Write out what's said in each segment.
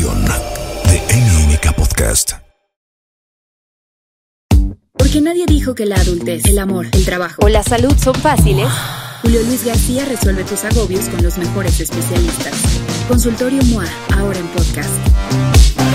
de NMK Podcast. Porque nadie dijo que la adultez, el amor, el trabajo o la salud son fáciles. Julio Luis García resuelve tus agobios con los mejores especialistas. Consultorio MOA, ahora en podcast.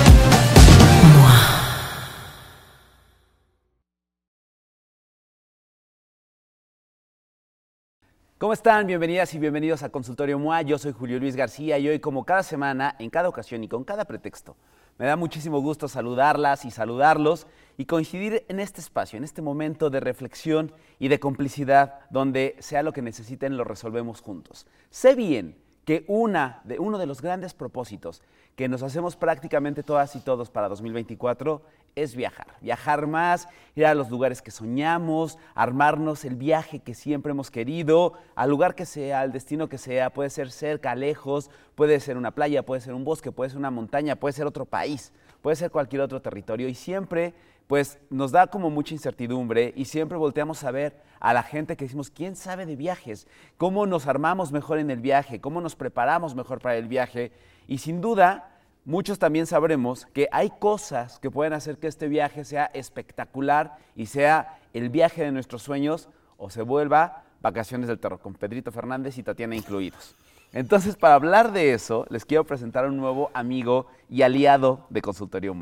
¿Cómo están? Bienvenidas y bienvenidos a Consultorio MOA. Yo soy Julio Luis García y hoy, como cada semana, en cada ocasión y con cada pretexto, me da muchísimo gusto saludarlas y saludarlos y coincidir en este espacio, en este momento de reflexión y de complicidad, donde sea lo que necesiten, lo resolvemos juntos. Sé bien que una de, uno de los grandes propósitos que nos hacemos prácticamente todas y todos para 2024 es viajar. Viajar más, ir a los lugares que soñamos, armarnos el viaje que siempre hemos querido, al lugar que sea, al destino que sea, puede ser cerca, lejos, puede ser una playa, puede ser un bosque, puede ser una montaña, puede ser otro país, puede ser cualquier otro territorio y siempre pues nos da como mucha incertidumbre y siempre volteamos a ver a la gente que decimos, ¿quién sabe de viajes? ¿Cómo nos armamos mejor en el viaje? ¿Cómo nos preparamos mejor para el viaje? Y sin duda, muchos también sabremos que hay cosas que pueden hacer que este viaje sea espectacular y sea el viaje de nuestros sueños o se vuelva vacaciones del terror, con Pedrito Fernández y Tatiana incluidos. Entonces, para hablar de eso, les quiero presentar a un nuevo amigo y aliado de Consultorio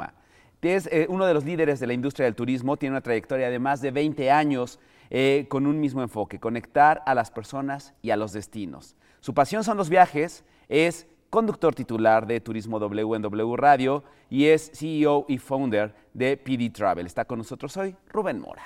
Es eh, uno de los líderes de la industria del turismo, tiene una trayectoria de más de 20 años eh, con un mismo enfoque, conectar a las personas y a los destinos. Su pasión son los viajes, es conductor titular de Turismo W en W Radio y es CEO y founder de PD Travel. Está con nosotros hoy Rubén Mora.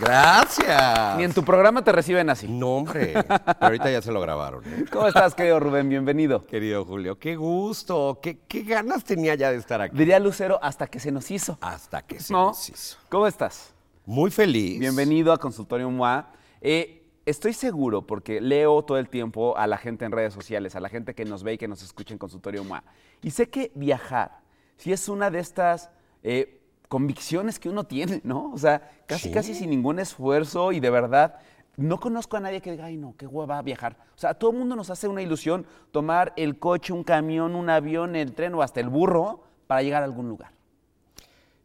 Gracias. Ni en tu programa te reciben así. No, hombre. Pero ahorita ya se lo grabaron. ¿eh? ¿Cómo estás, querido Rubén? Bienvenido. Querido Julio, qué gusto. Qué, qué ganas tenía ya de estar aquí. Diría Lucero hasta que se nos hizo. Hasta que se ¿No? nos hizo. ¿Cómo estás? Muy feliz. Bienvenido a Consultorio MOA. Eh, estoy seguro, porque leo todo el tiempo a la gente en redes sociales, a la gente que nos ve y que nos escucha en Consultorio MOA. Y sé que viajar, si es una de estas eh, convicciones que uno tiene, ¿no? O sea, casi, Sí. casi sin ningún esfuerzo y de verdad, no conozco a nadie que diga, ay, no, qué hueva viajar. O sea, a todo el mundo nos hace una ilusión tomar el coche, un camión, un avión, el tren o hasta el burro para llegar a algún lugar.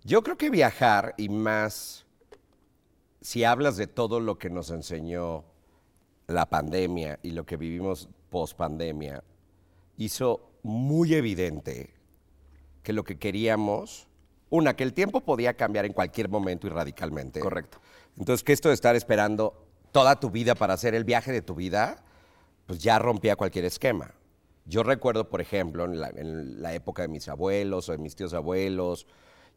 Yo creo que viajar y más, si hablas de todo lo que nos enseñó la pandemia y lo que vivimos post pandemia, hizo muy evidente que lo que queríamos, una, que el tiempo podía cambiar en cualquier momento y radicalmente. Correcto. Entonces, que esto de estar esperando toda tu vida para hacer el viaje de tu vida, pues ya rompía cualquier esquema. Yo recuerdo, por ejemplo, en la, en la época de mis abuelos o de mis tíos abuelos,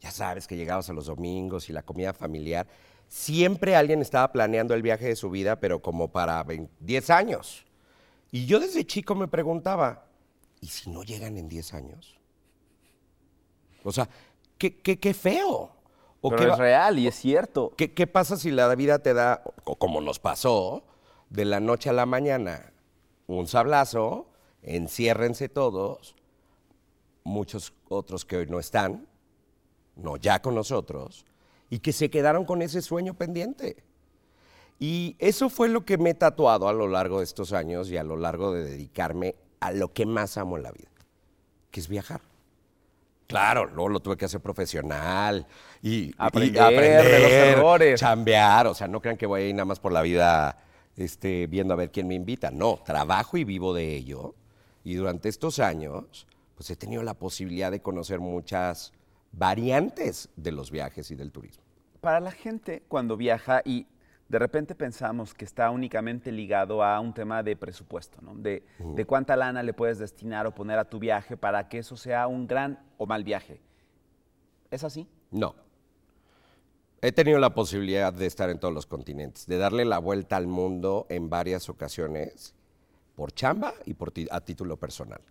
ya sabes que llegabas a los domingos y la comida familiar, siempre alguien estaba planeando el viaje de su vida, pero como para 20 10 años. Y yo desde chico me preguntaba, ¿y si no llegan en 10 años? O sea, qué, qué, qué feo. ¿O Pero qué es real y es cierto. ¿Qué, qué pasa si la vida te da, o como nos pasó, de la noche a la mañana, un sablazo, enciérrense todos, muchos otros que hoy no están, no ya con nosotros, y que se quedaron con ese sueño pendiente? Y eso fue lo que me he tatuado a lo largo de estos años y a lo largo de dedicarme a lo que más amo en la vida, que es viajar. Claro, luego lo tuve que hacer profesional y y Aprender de los errores. chambear. O sea, no crean que voy a ir nada más por la vida este, viendo a ver quién me invita. No, trabajo y vivo de ello. Y durante estos años, pues he tenido la posibilidad de conocer muchas variantes de los viajes y del turismo. Para la gente cuando viaja y de repente pensamos que está únicamente ligado a un tema de presupuesto, ¿no? de, de cuánta lana le puedes destinar o poner a tu viaje para que eso sea un gran o mal viaje. ¿Es así? No. He tenido la posibilidad de estar en todos los continentes, de darle la vuelta al mundo en varias ocasiones, por chamba y por a título personal.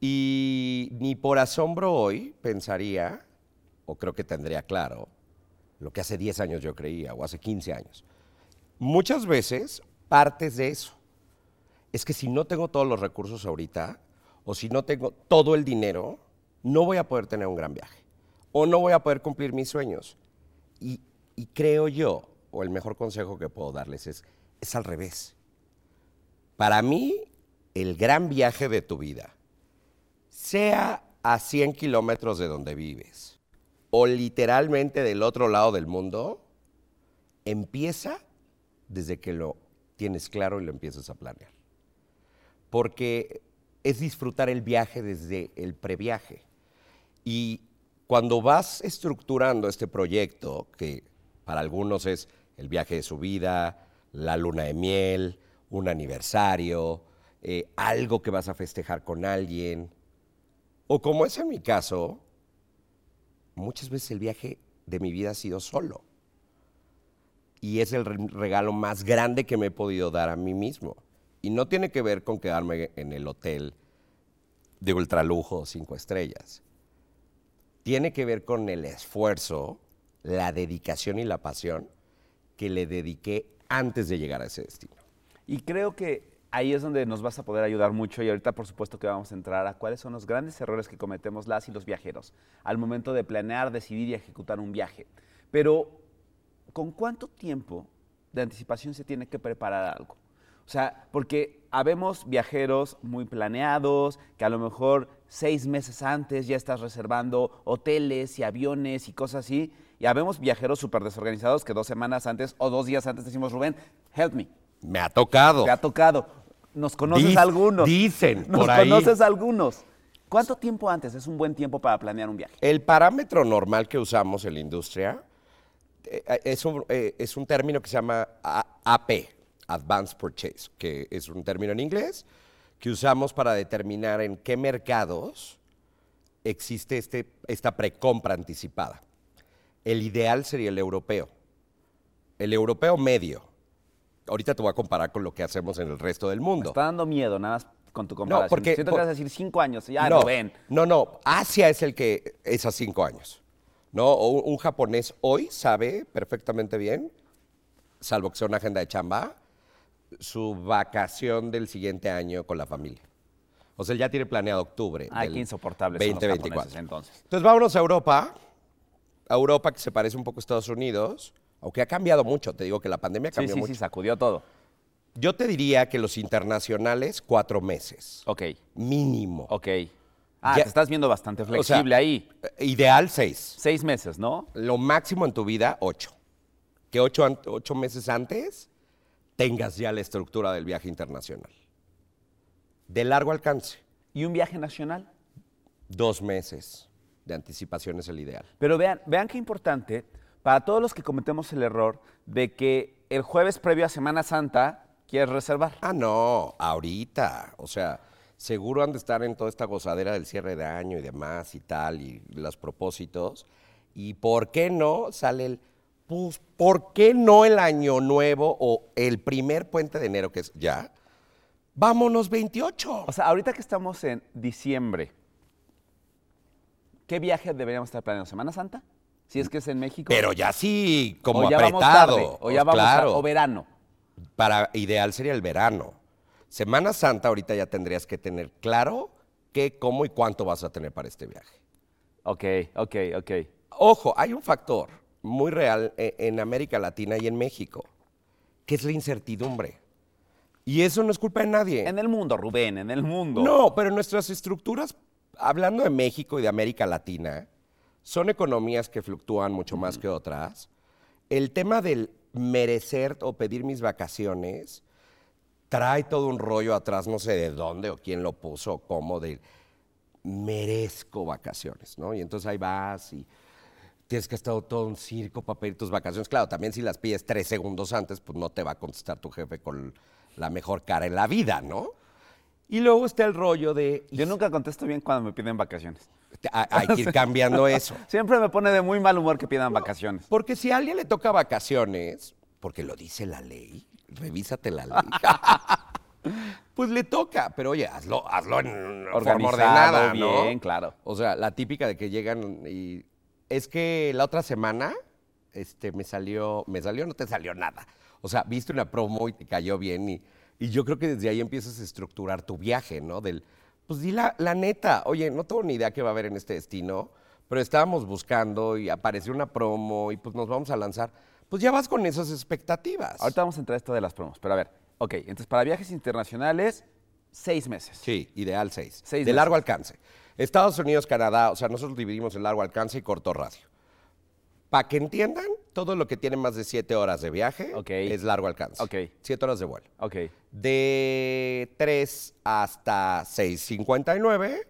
Y ni por asombro hoy pensaría, o creo que tendría claro, lo que hace 10 años yo creía, o hace 15 años. Muchas veces partes de eso. Es que si no tengo todos los recursos ahorita, o si no tengo todo el dinero, no voy a poder tener un gran viaje. O no voy a poder cumplir mis sueños. Y, creo yo, o el mejor consejo que puedo darles es, es al revés. Para mí, el gran viaje de tu vida sea a 100 kilómetros de donde vives o literalmente del otro lado del mundo, empieza desde que lo tienes claro y lo empiezas a planear. Porque es disfrutar el viaje desde el previaje. Y cuando vas estructurando este proyecto, que para algunos es el viaje de su vida, la luna de miel, un aniversario, eh, algo que vas a festejar con alguien, o como es en mi caso, muchas veces el viaje de mi vida ha sido solo. Y es el re- regalo más grande que me he podido dar a mí mismo. Y no tiene que ver con quedarme en el hotel de ultralujo cinco estrellas. Tiene que ver con el esfuerzo, la dedicación y la pasión que le dediqué antes de llegar a ese destino. Y creo que ahí es donde nos vas a poder ayudar mucho y ahorita por supuesto que vamos a entrar a cuáles son los grandes errores que cometemos las y los viajeros al momento de planear, decidir y ejecutar un viaje. Pero, ¿con cuánto tiempo de anticipación se tiene que preparar algo? O sea, porque habemos viajeros muy planeados, que a lo mejor seis meses antes ya estás reservando hoteles y aviones y cosas así, y habemos viajeros súper desorganizados que dos semanas antes o dos días antes decimos, Rubén, help me, Me ha tocado. te ha tocado. Nos conoces Dic- algunos. dicen Nos por ahí. conoces algunos. ¿Cuánto tiempo antes es un buen tiempo para planear un viaje? El parámetro normal que usamos en la industria eh, eh, es un, eh, es un término que se llama AP, Advanced Purchase, que es un término en inglés que usamos para determinar en qué mercados existe este, esta precompra anticipada. El ideal sería el europeo. El europeo medio. Ahorita te voy a comparar con lo que hacemos en el resto del Me mundo. está dando miedo nada más con tu comparación. porque- Siento por- que vas a decir cinco años. Ya, no, Rubén. No, no, Asia es el que es a cinco años. ¿no? O un, japonés hoy sabe perfectamente bien, salvo que sea una agenda de chamba, su vacación del siguiente año con la familia. O sea, ya tiene planeado octubre. Ay, qué insoportables son los 2024. japoneses, entonces. Entonces vámonos a Europa, a Europa que se parece un poco a Estados Unidos, aunque ha cambiado mucho, te digo que la pandemia Sí, cambió sí, mucho. sí, sacudió todo. Yo te diría que los internacionales, cuatro meses, Ok, mínimo. ok. Ah, Ya- te estás viendo bastante O sea, flexible ahí. eh, Ideal seis. Seis meses, ¿no? Lo máximo en tu vida, ocho. Que ocho, ocho meses antes tengas ya la estructura del viaje internacional. De largo alcance, ¿Y un viaje nacional? dos meses de anticipación es el ideal. Pero vean, vean qué importante para todos los que cometemos el error de que el jueves previo a Semana Santa quieres reservar. Ah, no, ahorita. O sea, seguro han de estar en toda esta gozadera del cierre de año y demás y tal, y los propósitos. ¿Y por qué no sale el... Pues, ¿por qué no el año nuevo o el primer puente de enero, que es ya? Vámonos 28. O sea, ahorita que estamos en diciembre, ¿qué viaje deberíamos estar planeando? ¿Semana Santa? Si es que es en México. Pero ya sí, como o ya apretado. vamos tarde, o ya vamos a- claro. o verano. Para ideal sería el verano. Semana Santa ahorita ya tendrías que tener claro qué, cómo y cuánto vas a tener para este viaje. Ok, ok, ok. Ojo, hay un factor muy real e- en América Latina y en México, que es la incertidumbre. Y eso no es culpa de nadie. En el mundo, Rubén, en el mundo. No, pero nuestras estructuras, hablando de México y de América Latina, son economías que fluctúan mucho más que otras. El tema del merecer o pedir mis vacaciones trae todo un rollo atrás, no sé de dónde o quién lo puso, cómo, de merezco vacaciones, ¿no? Y entonces ahí vas y tienes que estar todo un circo para pedir tus vacaciones. Claro, también si las pides tres segundos antes, pues no te va a contestar tu jefe con la mejor cara en la vida, ¿no? Y luego está el rollo de... Yo nunca contesto bien cuando me piden vacaciones. Ha- Hay que ir cambiando eso. Siempre me pone de muy mal humor que pidan vacaciones. Porque si a alguien le toca vacaciones, porque lo dice la ley, revísate la ley. pues le toca, pero oye, hazlo, hazlo en forma ordenada, ¿no? bien, claro. O sea, la típica de que llegan y es que la otra semana este me salió, me salió, no te salió nada. O sea, viste una promo y te cayó bien y, y yo creo que desde ahí empiezas a estructurar tu viaje, ¿no? Del, pues di la, la neta, oye, no tengo ni idea qué va a haber en este destino, pero estábamos buscando y apareció una promo y pues nos vamos a lanzar. Pues ya vas con esas expectativas. Ahorita vamos a entrar a esto de las promos, pero a ver, ok, entonces para viajes internacionales, seis meses. Sí, ideal seis. Seis de meses. largo alcance. Estados Unidos, Canadá, o sea, nosotros dividimos en largo alcance y corto radio. Para que entiendan, todo lo que tiene más de siete horas de viaje es largo alcance. Ok. Siete horas de vuelo. Ok. De 3 hasta 6.59,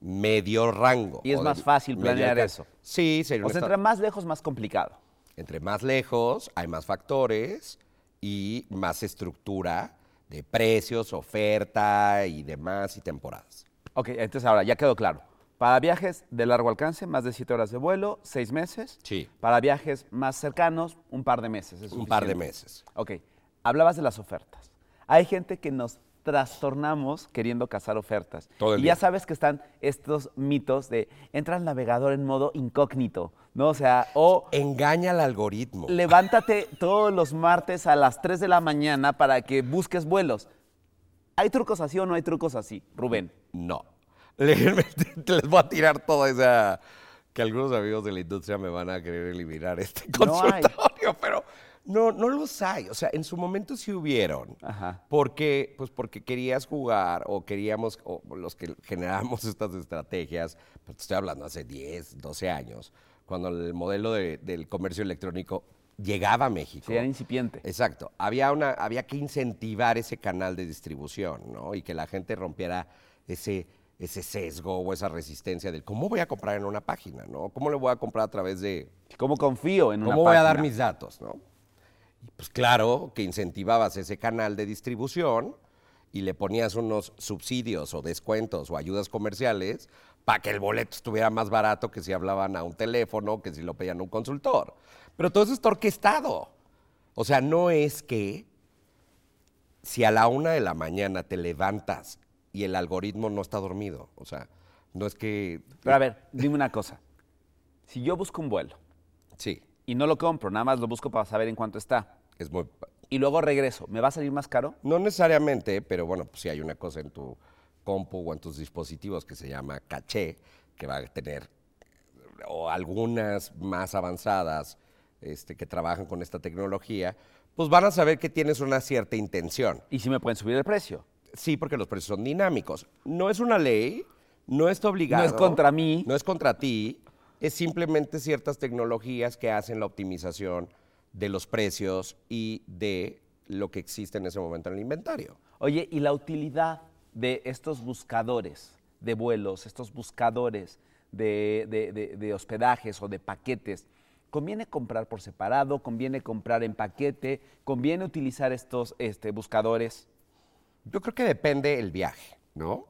medio rango. Y es de más fácil planear eso. Sí, sería O sea, entre más lejos, más complicado. entre más lejos hay más factores y más estructura de precios, oferta y demás y temporadas. Ok, entonces ahora ya quedó claro. Para viajes de largo alcance, más de siete horas de vuelo, seis meses. Sí. Para viajes más cercanos, un par de meses. es Un par de meses. Ok, hablabas de las ofertas. Hay gente que nos trastornamos queriendo cazar ofertas. Todo el y ya sabes que están estos mitos de entra al navegador en modo incógnito, ¿no? O sea, o Engaña al algoritmo. levántate todos los martes a las 3 de la mañana para que busques vuelos. ¿Hay trucos así o no hay trucos así, Rubén? No. Les voy a tirar toda esa que algunos amigos de la industria me van a querer eliminar este No hay. consultorio, pero no, no los hay. O sea, en su momento sí hubieron. Ajá. Porque, pues porque querías jugar o queríamos, o los que generamos estas estrategias, pues te estoy hablando hace 10, 12 años, cuando el modelo de- del comercio electrónico llegaba a México. Sí, era incipiente. Exacto. Había, una, había que incentivar ese canal de distribución, ¿no? Y que la gente rompiera ese, ese sesgo o esa resistencia del cómo voy a comprar en una página, ¿no? ¿Cómo le voy a comprar a través de... ¿Cómo confío en una ¿Cómo voy a dar página? mis datos, no? Y pues claro que incentivabas ese canal de distribución y le ponías unos subsidios o descuentos o ayudas comerciales para que el boleto estuviera más barato que si hablaban a un teléfono, que si lo pedían a un consultor. Pero todo eso está orquestado. O sea, no es que si a la una de la mañana te levantas y el algoritmo no está dormido. O sea, no es que... Pero a ver, dime una cosa. Si yo busco un vuelo Sí, y no lo compro, nada más lo busco para saber en cuánto está, es muy... y luego regreso, ¿me va a salir más caro? No necesariamente, pero bueno, pues sí hay una cosa en tu compu o en tus dispositivos que se llama caché, que va a tener, o algunas más avanzadas este, que trabajan con esta tecnología, pues van a saber que tienes una cierta intención. Y si me pueden subir el precio. Sí, porque los precios son dinámicos. No es una ley, no está obligado. No es contra mí. No es contra ti, es simplemente ciertas tecnologías que hacen la optimización de los precios y de lo que existe en ese momento en el inventario. Oye, ¿y la utilidad de estos buscadores de vuelos, estos buscadores de, de- de- de hospedajes o de paquetes? ¿Conviene comprar por separado? ¿Conviene comprar en paquete? ¿Conviene utilizar estos este, buscadores? Yo creo que depende el viaje, ¿no?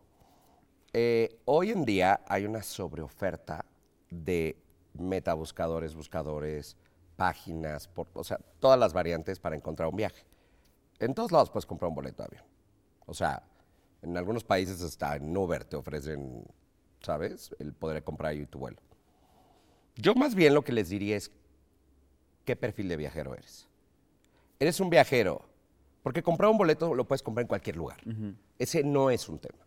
Eh, hoy en día hay una sobreoferta de metabuscadores, buscadores, páginas, o sea, todas las variantes para encontrar un viaje. En todos lados puedes comprar un boleto de avión. O sea, en algunos países hasta en Uber te ofrecen, ¿sabes? El poder comprar ahí tu vuelo. Yo más bien lo que les diría es, ¿qué perfil de viajero eres? Eres un viajero, porque comprar un boleto lo puedes comprar en cualquier lugar. Ese no es un tema.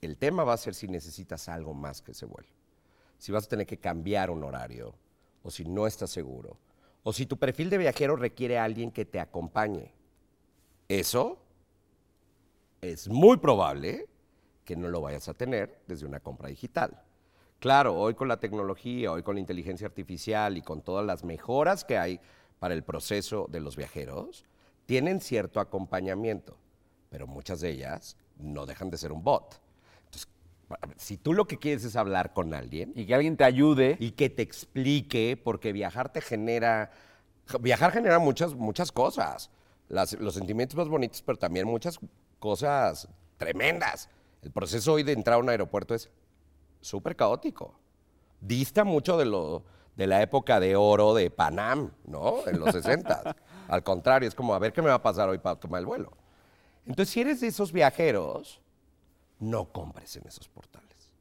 El tema va a ser si necesitas algo más que ese vuelo. Si vas a tener que cambiar un horario, o si no estás seguro, o si tu perfil de viajero requiere a alguien que te acompañe. Eso es muy probable que no lo vayas a tener desde una compra digital. Claro, hoy con la tecnología, hoy con la inteligencia artificial y con todas las mejoras que hay para el proceso de los viajeros, tienen cierto acompañamiento, pero muchas de ellas no dejan de ser un bot. Entonces, si tú lo que quieres es hablar con alguien Y que alguien te ayude. y que te explique, porque viajar te genera, viajar genera muchas, muchas cosas, Las- los sentimientos más bonitos, pero también muchas cosas tremendas. El proceso hoy de entrar a un aeropuerto es súper caótico. Dista mucho de, lo, de la época de oro de Panam, ¿no? En los 60. Al contrario, es como, a ver qué me va a pasar hoy para tomar el vuelo. Entonces, si eres de esos viajeros, no compres en esos portales.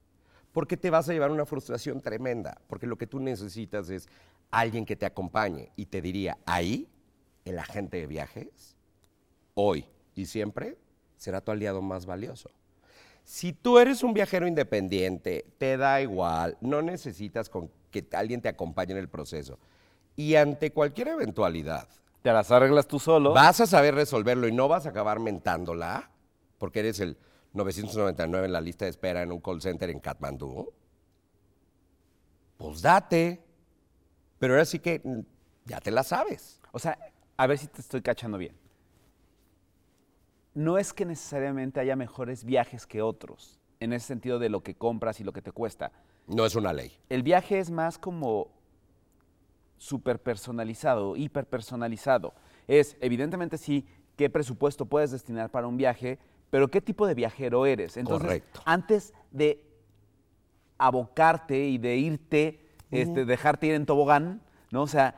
Porque te vas a llevar una frustración tremenda. Porque lo que tú necesitas es alguien que te acompañe y te diría, ahí, el agente de viajes, hoy y siempre, será tu aliado más valioso. Si tú eres un viajero independiente, te da igual, no necesitas con que alguien te acompañe en el proceso. Y ante cualquier eventualidad, Te las arreglas tú solo. vas a saber resolverlo y no vas a acabar mentándola, porque eres el 999 en la lista de espera en un call center en Katmandú, pues date. Pero ahora sí que ya te la sabes. O sea, a ver si te estoy cachando bien. No es que necesariamente haya mejores viajes que otros, en ese sentido de lo que compras y lo que te cuesta. No es una ley. El viaje es más como súper personalizado, hiper personalizado. Es, evidentemente sí, qué presupuesto puedes destinar para un viaje, pero qué tipo de viajero eres. Entonces, Correcto. antes de abocarte y de irte, este, dejarte ir en tobogán, ¿no? O sea,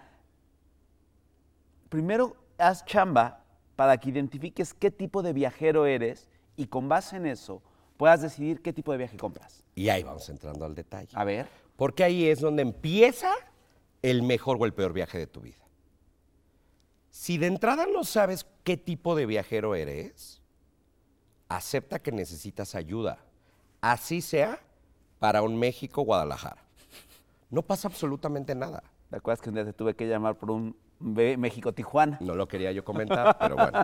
primero haz chamba para que identifiques qué tipo de viajero eres y con base en eso puedas decidir qué tipo de viaje compras. Y ahí vamos entrando al detalle. A ver. Porque ahí es donde empieza el mejor o el peor viaje de tu vida. Si de entrada no sabes qué tipo de viajero eres, acepta que necesitas ayuda. Así sea para un México-Guadalajara. No pasa absolutamente nada. ¿Te acuerdas que un día te tuve que llamar por un México-Tijuana? No lo quería yo comentar, pero bueno.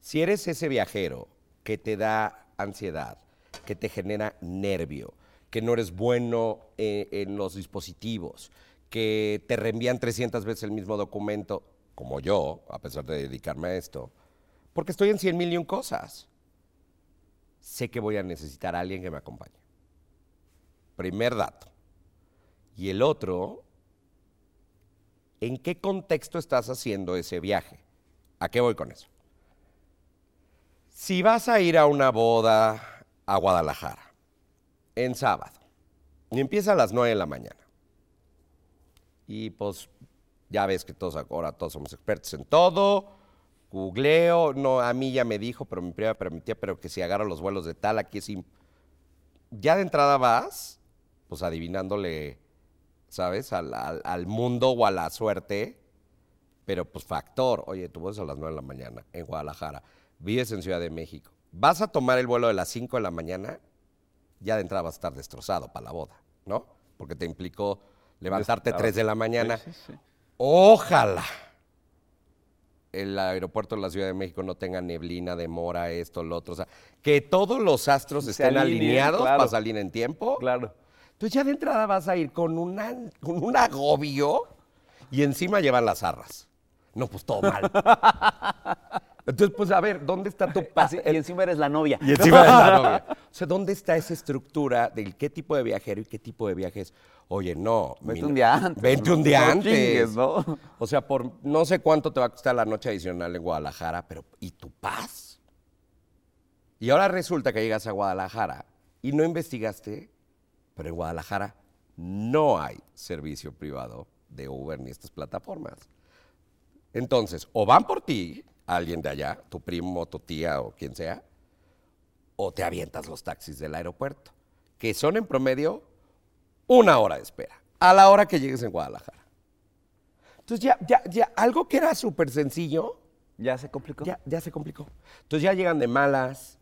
Si eres ese viajero que te da ansiedad, que te genera nervio, que no eres bueno eh, en los dispositivos, que te reenvían 300 veces el mismo documento, como yo, a pesar de dedicarme a esto, porque estoy en 100 mil y un cosas, sé que voy a necesitar a alguien que me acompañe. Primer dato. Y el otro, ¿en qué contexto estás haciendo ese viaje? ¿A qué voy con eso? Si vas a ir a una boda a Guadalajara en sábado. Y empieza a las 9 de la mañana. Y pues ya ves que todos ahora todos somos expertos en todo, googleo, no, a mí ya me dijo, pero mi prima permitía, pero que si agarro los vuelos de tal, aquí es... Ya de entrada vas, pues adivinándole, ¿sabes? Al, al- al mundo o a la suerte, pero pues factor, oye, tú vas a las 9 de la mañana en Guadalajara, vives en Ciudad de México, vas a tomar el vuelo de las 5 de la mañana, ya de entrada vas a estar destrozado para la boda, ¿no? Porque te implicó levantarte Claro. 3 de la mañana. Sí, sí, sí. Ojalá el aeropuerto de la Ciudad de México no tenga neblina, demora, esto, lo otro. O sea, que todos los astros Se estén alineen, alineados claro. para salir en tiempo. Claro. Entonces ya de entrada vas a ir con, una, con un agobio y encima llevan las arras. No, pues todo mal. Entonces, pues a ver, ¿dónde está tu pase? y encima eres la novia. Y encima de la novia. O sea, ¿dónde está esa estructura del qué tipo de viajero y qué tipo de viajes? Oye, no. Vete mi- un día antes. Vete un día No antes. chingues, ¿no? O sea, por no sé cuánto te va a costar la noche adicional en Guadalajara, pero ¿y tu paz? Y ahora resulta que llegas a Guadalajara y no investigaste, pero en Guadalajara no hay servicio privado de Uber ni estas plataformas. Entonces, o van por ti, alguien de allá, tu primo, tu tía o quien sea, o te avientas los taxis del aeropuerto, que son en promedio una hora de espera, a la hora que llegues en Guadalajara. Entonces ya, ya, ya, algo que era súper sencillo, ¿Ya se complicó? ya, ya se complicó. Entonces ya llegan de malas,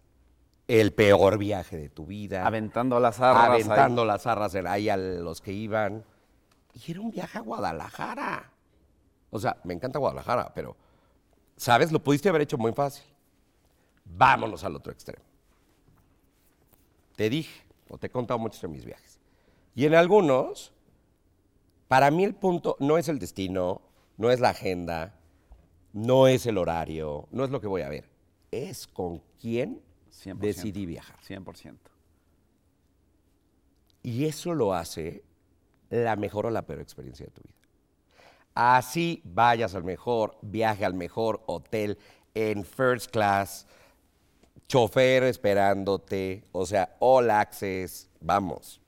el peor viaje de tu vida. Aventando las arras. ahí. Aventando las arras ahí a los que iban. Y era un viaje a Guadalajara. O sea, me encanta Guadalajara, pero, ¿sabes? Lo pudiste haber hecho muy fácil. Vámonos al otro extremo. Te dije, o te he contado muchos de mis viajes. Y en algunos, para mí el punto no es el destino, no es la agenda, no es el horario, no es lo que voy a ver. Es con quién 100%. decidí viajar. 100%. Y eso lo hace la mejor o la peor experiencia de tu vida. Así vayas al mejor, viaje al mejor hotel en first class, chofer esperándote, o sea, all access, vamos.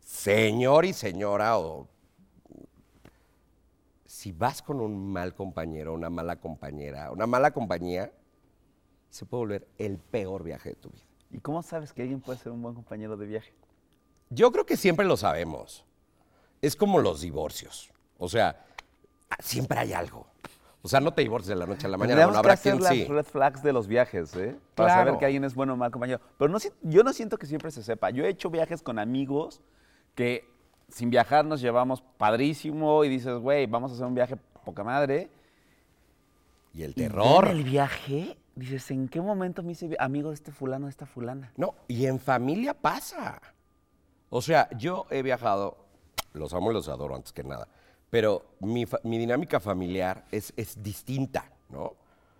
Señor y señora, o si vas con un mal compañero, una mala compañera, una mala compañía, se puede volver el peor viaje de tu vida. ¿Y cómo sabes que alguien puede ser un buen compañero de viaje? Yo creo que siempre lo sabemos. Es como los divorcios. O sea, siempre hay algo. O sea, no te divorcies de la noche a la mañana. Bueno, que habrá hacer quien las sí. red flags de los viajes, ¿eh? Para Claro. saber que alguien es bueno o mal compañero. Pero no, yo no siento que siempre se sepa. Yo he hecho viajes con amigos que sin viajar nos llevamos padrísimo y dices, güey, vamos a hacer un viaje poca madre. Y el Y terror. en el viaje dices, ¿en qué momento me hice amigo de este fulano, de esta fulana? No, y en familia pasa. O sea, yo he viajado, los amo y los adoro antes que nada, pero mi, dinámica familiar es, es distinta, ¿no?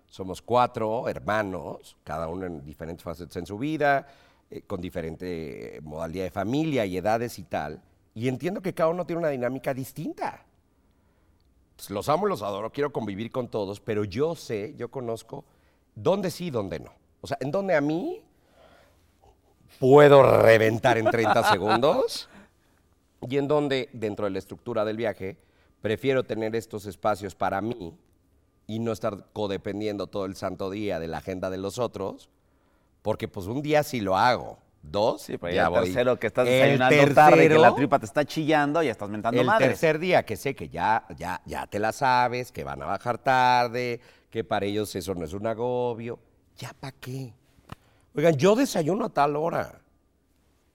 Somos cuatro hermanos, cada uno en diferentes fases en su vida, eh, con diferente eh, modalidad de familia y edades y tal, y entiendo que cada uno tiene una dinámica distinta. Pues, los amo los adoro, quiero convivir con todos, pero yo sé, yo conozco dónde sí y dónde no. O sea, en donde a mí puedo reventar en 30 segundos y en donde, dentro de la estructura del viaje, prefiero tener estos espacios para mí y no estar codependiendo todo el santo día de la agenda de los otros, porque pues un día sí lo hago, dos, Sí, pero ya el voy. tercero que estás El desayunando tarde, que la tripa te está chillando, ya estás mentando el madres. tercer día que sé que ya, ya, ya te la sabes, que van a bajar tarde, que para ellos eso no es un agobio, ¿ya para qué? Oigan, yo desayuno a tal hora.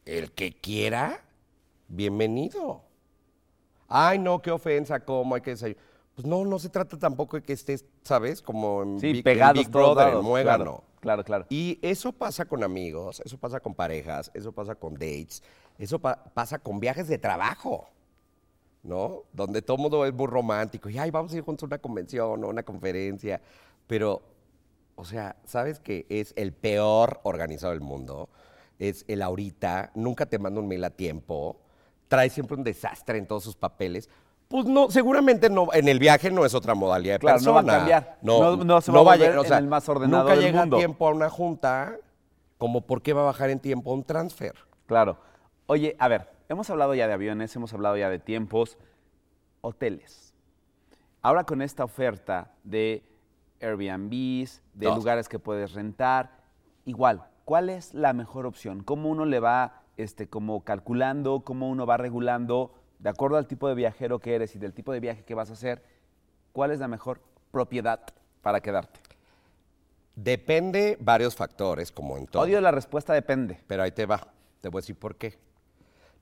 El que quiera, bienvenido. Ay, no, qué ofensa, ¿cómo hay que desayunar? Pues no, no se trata tampoco de que estés, ¿sabes? Como en Sí, Big, en pegados Big todos Brother, en lados, Muégano. Claro, claro, claro. Y eso pasa con amigos, eso pasa con parejas, eso pasa con dates, eso pa- pasa con viajes de trabajo, ¿no? Donde todo mundo es muy romántico y, ay, vamos a ir juntos a una convención o una conferencia. Pero, o sea, ¿sabes que es el peor organizado del mundo? Es el ahorita, nunca te manda un mail a tiempo, trae siempre un desastre en todos sus papeles. Pues no, seguramente no, en el viaje no es otra modalidad de Claro, no va a persona. cambiar. No- no se va a volver en el más ordenado Nunca del llega mundo. a tiempo a una junta, como por qué va a bajar en tiempo un transfer. Claro. Oye, a ver, hemos hablado ya de aviones, hemos hablado ya de tiempos, hoteles. Ahora con esta oferta de Airbnbs, de Dos. lugares que puedes rentar, igual, ¿cuál es la mejor opción? ¿Cómo uno le va este, como calculando, cómo uno va regulando, de acuerdo al tipo de viajero que eres y del tipo de viaje que vas a hacer, cuál es la mejor propiedad para quedarte? Depende varios factores, como en todo. Odio la respuesta depende. Pero ahí te va. Te voy a decir por qué.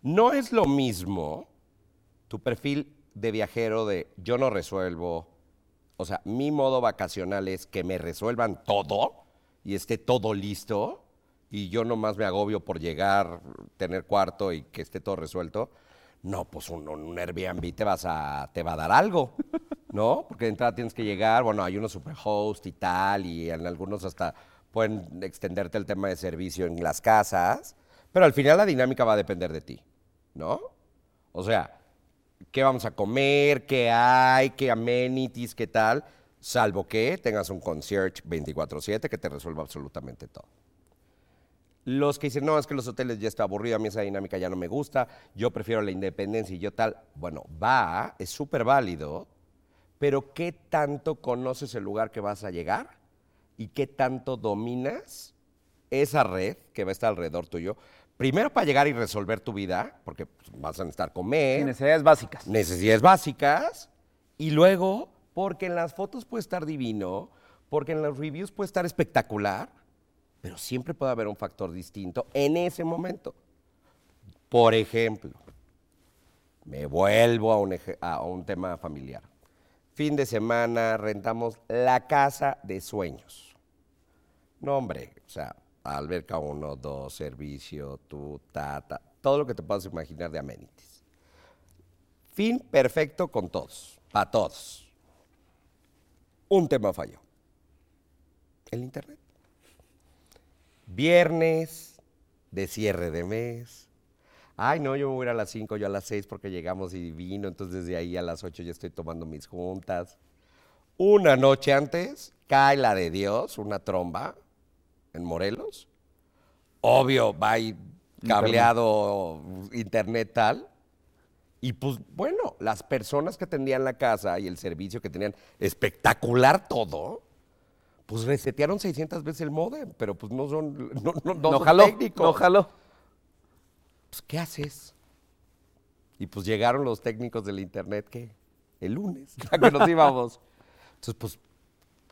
No es lo mismo tu perfil de viajero de yo no resuelvo. O sea, mi modo vacacional es que me resuelvan todo y esté todo listo y yo nomás me agobio por llegar, tener cuarto y que esté todo resuelto. No, pues un, un Airbnb te, vas a, te va a dar algo, ¿no? Porque de entrada tienes que llegar, bueno, hay unos superhost y tal, y en algunos hasta pueden extenderte el tema de servicio en las casas, pero al final la dinámica va a depender de ti, ¿no? O sea, ¿qué vamos a comer? ¿Qué hay? ¿Qué amenities? ¿Qué tal? Salvo que tengas un concierge 24/7 que te resuelva absolutamente todo. Los que dicen, no, es que los hoteles ya está aburrido, a mí esa dinámica ya no me gusta, yo prefiero la independencia y yo tal. Bueno, va, es súper válido, pero ¿qué tanto conoces el lugar que vas a llegar? ¿Y qué tanto dominas esa red que va a estar alrededor tuyo? Primero para llegar y resolver tu vida, porque pues, vas a necesitar comer, necesidades básicas. necesidades básicas, y luego, porque en las fotos puede estar divino, porque en los reviews puede estar espectacular, pero siempre puede haber un factor distinto en ese momento. Por ejemplo, me vuelvo a un, tema familiar. Fin de semana rentamos la casa de sueños. No, hombre, o sea, alberca uno, dos, servicio, tu, ta, ta, todo lo que te puedas imaginar de amenities. Fin perfecto con todos, para todos. Un tema falló. El Internet. Viernes de cierre de mes. Ay, no, yo me voy a ir a las 5, yo a las 6 porque llegamos y vino, entonces desde ahí a las 8 ya estoy tomando mis juntas. Una noche antes cae la de Dios, una tromba en Morelos. Obvio, va ahí cableado internet tal. Y pues bueno, las personas que atendían la casa y el servicio que tenían espectacular todo, pues resetearon 600 veces el modem, pero pues no son, no, no, no No son jaló, técnicos. no jaló. Pues, ¿qué haces? Y pues llegaron los técnicos del internet que el lunes, ya que nos íbamos. Entonces, pues,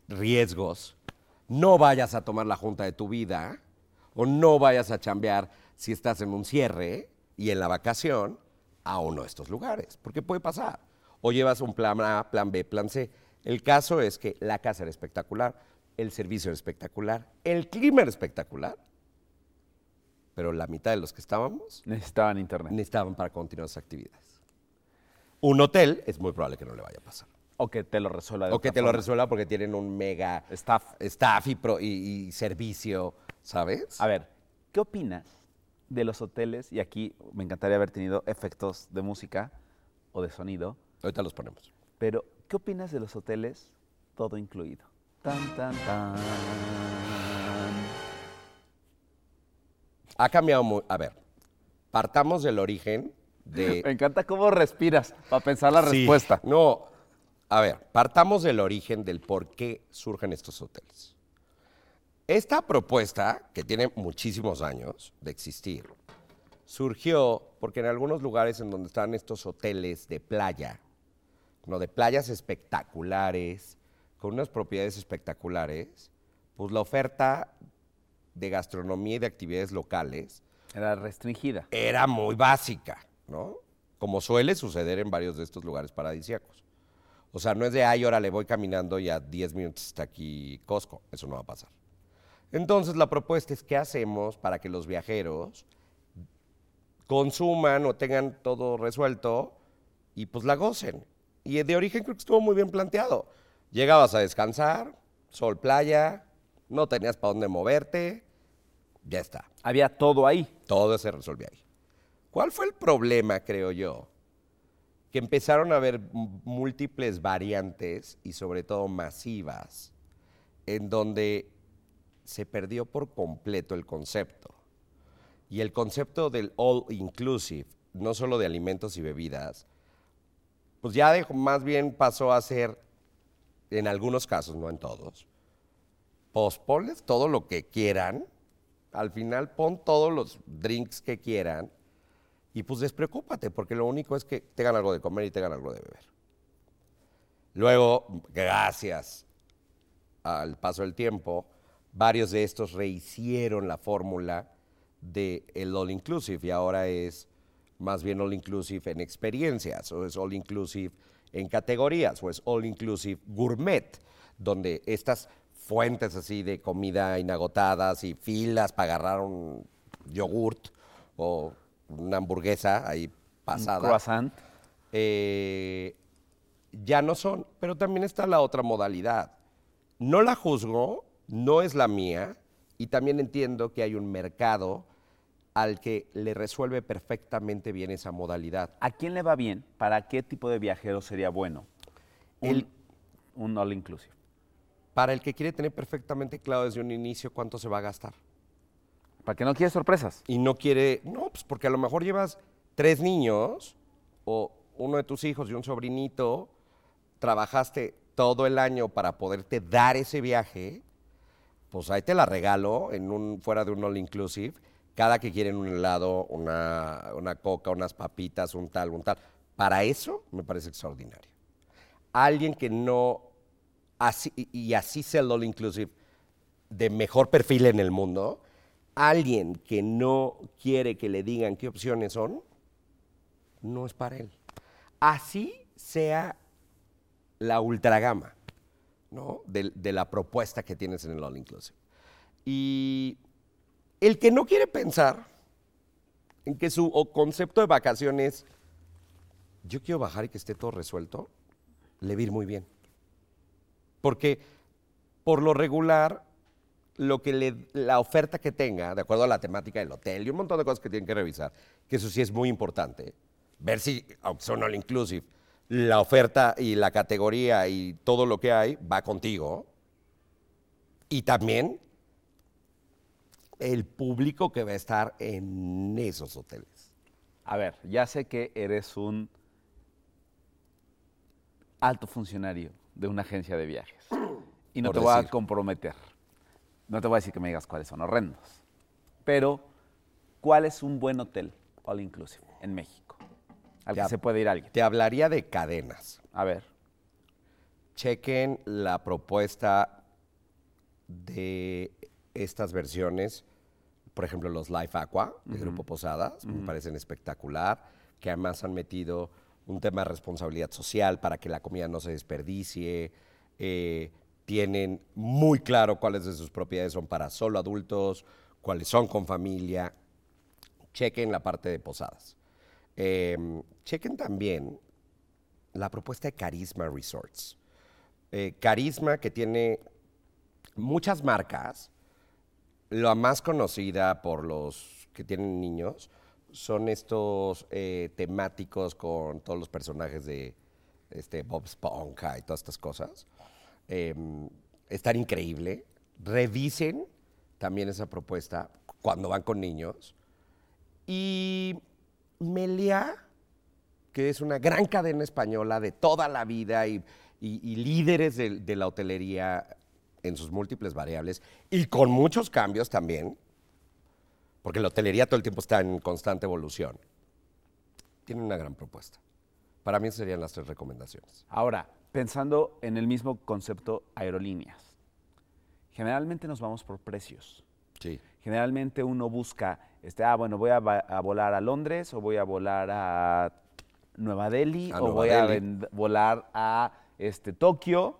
riesgos. No vayas a tomar la junta de tu vida o no vayas a chambear si estás en un cierre y en la vacación a uno de estos lugares, porque puede pasar. O llevas un plan A, plan B, plan C. El caso es que la casa era espectacular, el servicio era espectacular, el clima era espectacular, pero la mitad de los que estábamos Necesitaban internet. necesitaban para continuar sus actividades. Un hotel es muy probable que no le vaya a pasar. O que te lo resuelva de O que te lo forma. resuelva porque tienen un mega Staff. staff y, pro- y- y servicio, ¿sabes? A ver, ¿qué opinas de los hoteles? Y aquí me encantaría haber tenido efectos de música o de sonido, Ahorita los ponemos. pero ¿qué opinas de los hoteles todo incluido? Tan, tan, tan. Ha cambiado muy... A ver, partamos del origen de... Me encanta cómo respiras para pensar la Sí. respuesta. No, a ver, partamos del origen del por qué surgen estos hoteles. Esta propuesta, que tiene muchísimos años de existir, surgió porque en algunos lugares en donde están estos hoteles de playa, no de playas espectaculares, con unas propiedades espectaculares, pues la oferta de gastronomía y de actividades locales Era restringida. era muy básica, ¿no? Como suele suceder en varios de estos lugares paradisíacos. O sea, no es de, ay, ahora le voy caminando y a 10 minutos está aquí Costco. Eso no va a pasar. Entonces, la propuesta es, ¿qué hacemos para que los viajeros consuman o tengan todo resuelto y pues la gocen? Y de origen creo que estuvo muy bien planteado. Llegabas a descansar, sol, playa, no tenías para dónde moverte, ya está. Había todo ahí. Todo se resolvió ahí. ¿Cuál fue el problema, creo yo? Que empezaron a haber múltiples variantes y sobre todo masivas, en donde se perdió por completo el concepto. Y el concepto del all inclusive, no solo de alimentos y bebidas, pues ya dejó- más bien pasó a ser, en algunos casos, no en todos, pues ponles todo lo que quieran, al final pon todos los drinks que quieran y pues despreocúpate, porque lo único es que tengan algo de comer y tengan algo de beber. Luego, gracias al paso del tiempo, varios de estos rehicieron la fórmula del el all inclusive y ahora es más bien all inclusive en experiencias o es all inclusive en categorías o es all inclusive gourmet, donde estas fuentes así de comida inagotadas y filas para agarrar un yogurt o una hamburguesa ahí Un pasada croissant. eh, ya no son. Pero también está la otra modalidad. No la juzgo, no es la mía, y también entiendo que hay un mercado al que le resuelve perfectamente bien esa modalidad. ¿A quién le va bien? ¿Para qué tipo de viajero sería bueno? Un, El- un all inclusive. Para el que quiere tener perfectamente claro desde un inicio cuánto se va a gastar. ¿Para que no quiere sorpresas? Y no quiere, no, pues porque a lo mejor llevas tres niños o uno de tus hijos y un sobrinito, trabajaste todo el año para poderte dar ese viaje, pues ahí te la regalo en un, fuera de un all inclusive, cada que quieren un helado, una, una coca, unas papitas, un tal, un tal. Para eso me parece extraordinario. Alguien que no, así, y así sea el all inclusive, de mejor perfil en el mundo, alguien que no quiere que le digan qué opciones son, no es para él. Así sea la ultragama, ¿no? De, de la propuesta que tienes en el All Inclusive. Y el que no quiere pensar en que su concepto de vacaciones, yo quiero bajar y que esté todo resuelto, le va muy bien. Porque por lo regular, lo que la oferta que tenga, de acuerdo a la temática del hotel y un montón de cosas que tienen que revisar, que eso sí es muy importante, ver si, aunque son all inclusive, la oferta y la categoría y todo lo que hay va contigo. Y también el público que va a estar en esos hoteles. A ver, ya sé que eres un alto funcionario de una agencia de viajes. Y no Por te voy a comprometer. No te voy a decir que me digas cuáles son horrendos. Pero, ¿cuál es un buen hotel all inclusive en México? Al que se puede ir alguien. Te hablaría de cadenas. A ver. chequen la propuesta de estas versiones, por ejemplo, los Life Aqua de Grupo Posadas, me parecen espectacular, que además han metido un tema de responsabilidad social para que la comida no se desperdicie, eh, tienen muy claro cuáles de sus propiedades son para solo adultos, cuáles son con familia. Chequen la parte de posadas. Eh, chequen también la propuesta de Carisma Resorts. Eh, Carisma que tiene muchas marcas. La más conocida por los que tienen niños son estos eh, temáticos con todos los personajes de este, Bob Esponja y todas estas cosas. Eh, estar increíble. Revisen también esa propuesta cuando van con niños. Y Melia, que es una gran cadena española de toda la vida y líderes de, de la hotelería en sus múltiples variables y con muchos cambios también, porque la hotelería todo el tiempo está en constante evolución, tiene una gran propuesta. Para mí serían las tres recomendaciones. Ahora, pensando en el mismo concepto aerolíneas, generalmente nos vamos por precios. Sí. Generalmente uno busca, este, ah, bueno, voy a, volar a Londres o voy a volar a Nueva Delhi A o Nueva voy a Delhi. volar a este, Tokio.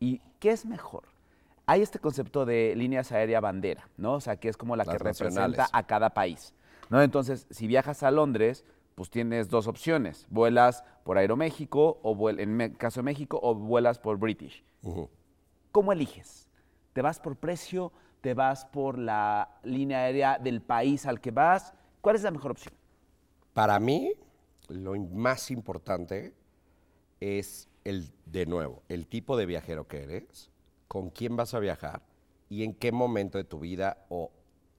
¿Y qué es mejor? Hay este concepto de líneas aérea bandera, ¿no? O sea, que es como la Las que representa a cada país, ¿no? Entonces, si viajas a Londres, pues tienes dos opciones. Vuelas por Aeroméxico o vuel- en caso de México o vuelas por British. ¿Cómo eliges? ¿Te vas por precio? ¿Te vas por la línea aérea del país al que vas? ¿Cuál es la mejor opción? Para mí, lo más importante es el, de nuevo, el tipo de viajero que eres, con quién vas a viajar y en qué momento de tu vida o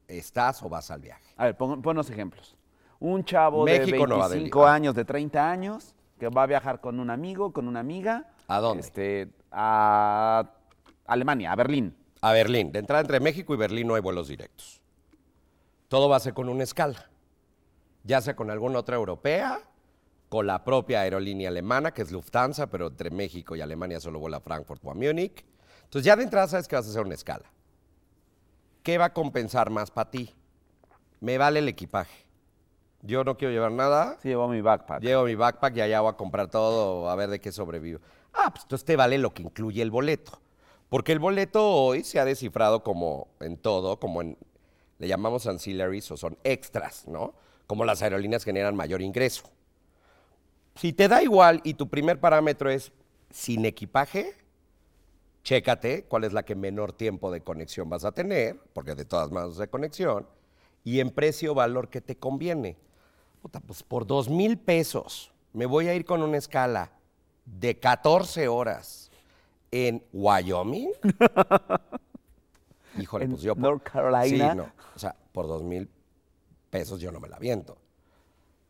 estás o vas al viaje. A ver, pon, ponnos ejemplos. Un chavo México, de Nueva 25 Delhi. Ah. años, de 30 años, que va a viajar con un amigo, con una amiga. ¿A dónde? Este, a Alemania, a Berlín. A Berlín. De entrada entre México y Berlín no hay vuelos directos. Todo va a ser con una escala. Ya sea con alguna otra europea, con la propia aerolínea alemana, que es Lufthansa, pero entre México y Alemania solo vuela a Frankfurt o a Múnich. Entonces ya de entrada sabes que vas a hacer una escala. ¿Qué va a compensar más para ti? Me vale el equipaje. Yo no quiero llevar nada. Sí, llevó mi backpack. Llevo mi backpack y allá voy a comprar todo, a ver de qué sobrevivo. Ah, pues entonces te vale lo que incluye el boleto. Porque el boleto hoy se ha descifrado como en todo, como en, le llamamos ancillaries o son extras, ¿no? Como las aerolíneas generan mayor ingreso. Si te da igual y tu primer parámetro es sin equipaje, chécate cuál es la que menor tiempo de conexión vas a tener, porque de todas maneras de conexión, y en precio valor que te conviene. Puta, pues por dos mil pesos me voy a ir con una escala de 14 horas en Wyoming. Híjole, En pues yo. por- North Carolina. Sí, no. O sea, por dos mil pesos yo no me la viento.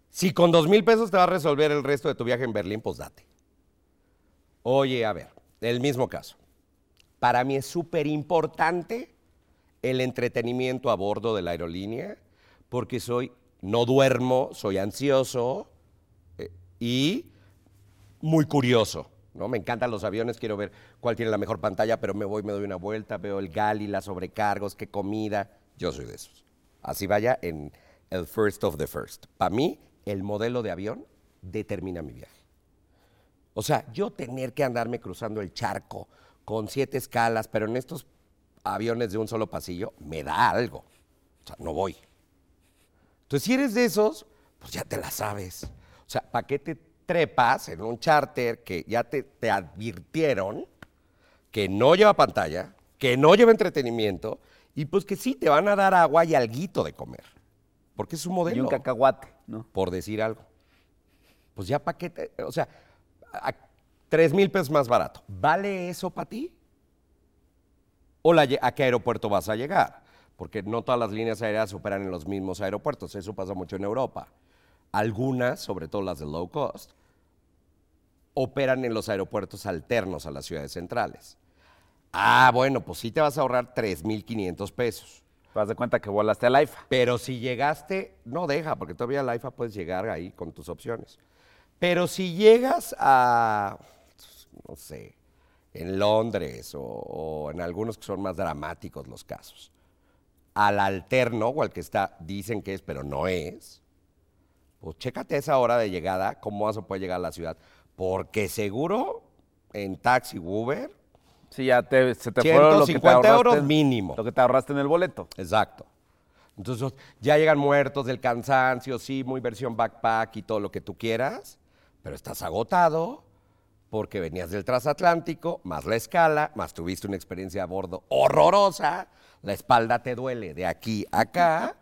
Si con dos mil pesos te va a resolver el resto de tu viaje en Berlín, pues date. Oye, a ver, el mismo caso. Para mí es súper importante el entretenimiento a bordo de la aerolínea porque soy, no duermo, soy ansioso eh, y muy curioso. ¿no? Me encantan los aviones, quiero ver cuál tiene la mejor pantalla, pero me voy, me doy una vuelta, veo el gali, las sobrecargos, qué comida. Yo soy de esos. Así vaya en el first of the first. Para mí, el modelo de avión determina mi viaje. O sea, yo tener que andarme cruzando el charco con siete escalas, pero en estos aviones de un solo pasillo, me da algo. O sea, no voy. Entonces, si eres de esos, pues ya te la sabes. O sea, ¿para qué te trepas en un charter que ya te, te advirtieron que no lleva pantalla, que no lleva entretenimiento y pues que sí te van a dar agua y alguito de comer? Porque es un modelo Y un cacahuate, ¿no? por decir algo. Pues ya para qué, te- o sea, a, tres mil pesos más barato. ¿Vale eso para ti? ¿O la a qué aeropuerto vas a llegar? Porque no todas las líneas aéreas operan en los mismos aeropuertos. Eso pasa mucho en Europa. Algunas, sobre todo las de low cost, operan en los aeropuertos alternos a las ciudades centrales. Ah, bueno, pues sí te vas a ahorrar 3.500 pesos. Te das de cuenta que volaste al AIFA. Pero si llegaste, no deja, porque todavía a la IFA puedes llegar ahí con tus opciones. Pero si llegas a, no sé, en Londres o, o en algunos que son más dramáticos los casos, al alterno o al que está, dicen que es, pero no es, pues chécate esa hora de llegada, cómo vas a poder llegar a la ciudad. Porque seguro en taxi Uber Sí, ya te, se te fueron lo que te 150 ahorraste. euros mínimo. Lo que te ahorraste en el boleto. Exacto. Entonces ya llegan muertos del cansancio, sí, muy versión backpack y todo lo que tú quieras, pero estás agotado porque venías del transatlántico, más la escala, más tuviste una experiencia a bordo horrorosa, la espalda te duele de aquí a acá,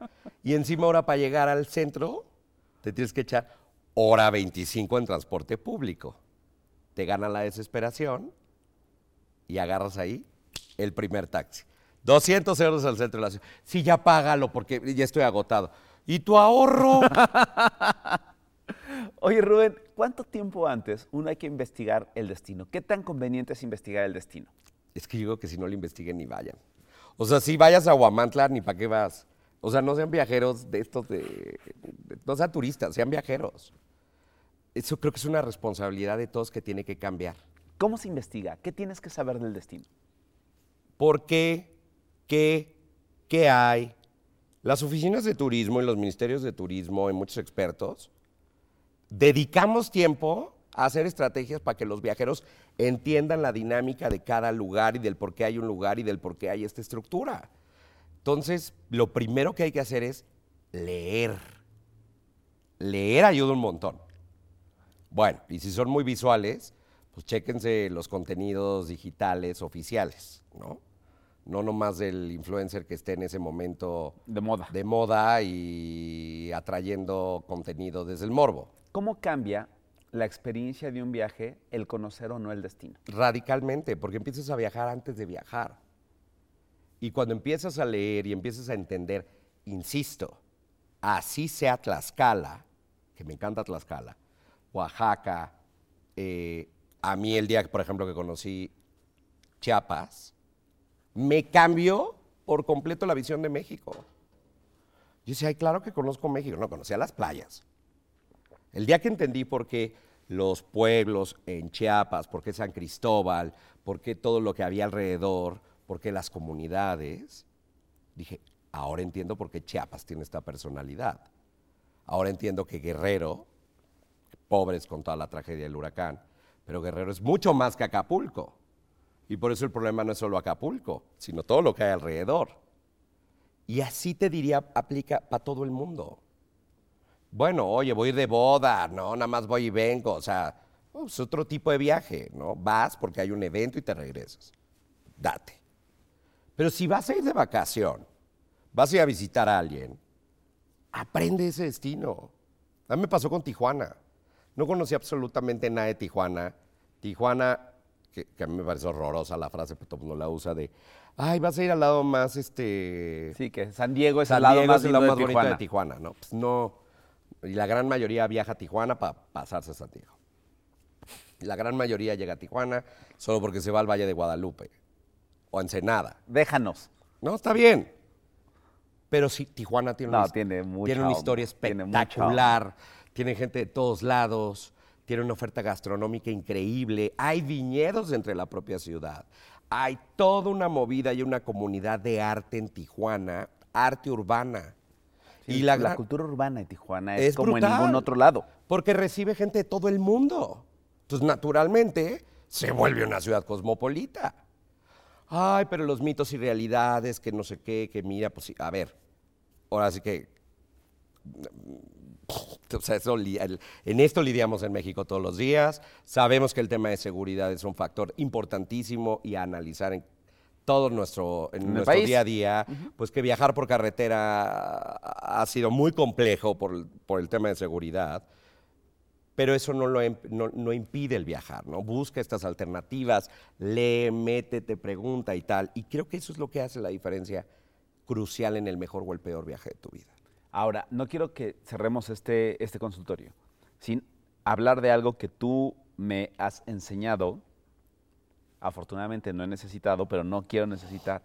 y encima ahora para llegar al centro te tienes que echar hora 25 en transporte público. Te gana la desesperación y agarras ahí el primer taxi. 200 euros al centro de la ciudad. Sí, ya págalo porque ya estoy agotado. ¿Y tu ahorro? Oye, Rubén, ¿cuánto tiempo antes uno hay que investigar el destino? ¿Qué tan conveniente es investigar el destino? es que yo digo que si no lo investiguen ni vayan. O sea, si vayas a Huamantla, ni para qué vas. O sea, no sean viajeros de estos de, de- No sean turistas, sean viajeros. Eso creo que es una responsabilidad de todos que tiene que cambiar. ¿Cómo se investiga? ¿Qué tienes que saber del destino? ¿Por qué? ¿Qué? ¿Qué hay? Las oficinas de turismo y los ministerios de turismo y muchos expertos dedicamos tiempo a hacer estrategias para que los viajeros entiendan la dinámica de cada lugar y del por qué hay un lugar y del por qué hay esta estructura. Entonces, lo primero que hay que hacer es leer. Leer ayuda un montón. Bueno, y si son muy visuales, pues chéquense los contenidos digitales oficiales, ¿no? No nomás del influencer que esté en ese momento De moda. de moda y atrayendo contenido desde el morbo. ¿Cómo cambia la experiencia de un viaje el conocer o no el destino? Radicalmente, porque empiezas a viajar antes de viajar. Y cuando empiezas a leer y empiezas a entender, insisto, así sea Tlaxcala, que me encanta Tlaxcala, Oaxaca, eh, a mí el día, por ejemplo, que conocí Chiapas, me cambió por completo la visión de México. Yo decía, ay, claro que conozco México, no, conocía las playas. El día que entendí por qué los pueblos en Chiapas, por qué San Cristóbal, por qué todo lo que había alrededor, por qué las comunidades, dije, ahora entiendo por qué Chiapas tiene esta personalidad. Ahora entiendo que Guerrero, pobres con toda la tragedia del huracán, pero Guerrero es mucho más que Acapulco. Y por eso el problema no es solo Acapulco, sino todo lo que hay alrededor. Y así te diría, aplica para todo el mundo. Bueno, oye, voy de boda, no, nada más voy y vengo, o sea, es otro tipo de viaje, ¿no? Vas porque hay un evento y te regresas. Date. Pero si vas a ir de vacación, vas a ir a visitar a alguien, aprende ese destino. A mí me pasó con Tijuana. No conocí absolutamente nada de Tijuana. Tijuana, que, que a mí me parece horrorosa la frase, pero todo el mundo la usa de, ay, vas a ir al lado más, este... Sí, que San Diego es San el lado Diego más es el lado de más bonito Tijuana. de Tijuana, ¿no? Pues no. Y la gran mayoría viaja a Tijuana para pasarse a San Diego. Y la gran mayoría llega a Tijuana solo porque se va al Valle de Guadalupe o a Ensenada. Déjanos. No, está bien. Pero sí, Tijuana tiene, No, una, tiene mucha tiene historia tiene espectacular, tiene gente de todos lados, tiene una oferta gastronómica increíble, hay viñedos entre la propia ciudad, hay toda una movida y una comunidad de arte en Tijuana, arte urbana. Sí, y la, cultura urbana de Tijuana es, es como brutal, en ningún otro lado. Porque recibe gente de todo el mundo. Entonces, naturalmente, se vuelve una ciudad cosmopolita. Ay, pero los mitos y realidades, que no sé qué, que mira, pues sí, a ver, ahora sí que... O sea, eso li- el- en esto lidiamos en México todos los días. Sabemos que el tema de seguridad es un factor importantísimo y a analizar en todo nuestro, en nuestro país. día a día, pues que viajar por carretera ha sido muy complejo por, el- por el tema de seguridad, pero eso no, lo, no, no impide el viajar, ¿no? Busca estas alternativas, lee, métete, pregunta y tal. Y creo que eso es lo que hace la diferencia crucial en el mejor o el peor viaje de tu vida. Ahora, no quiero que cerremos este, este consultorio sin hablar de algo que tú me has enseñado. Afortunadamente no he necesitado, pero no quiero necesitar.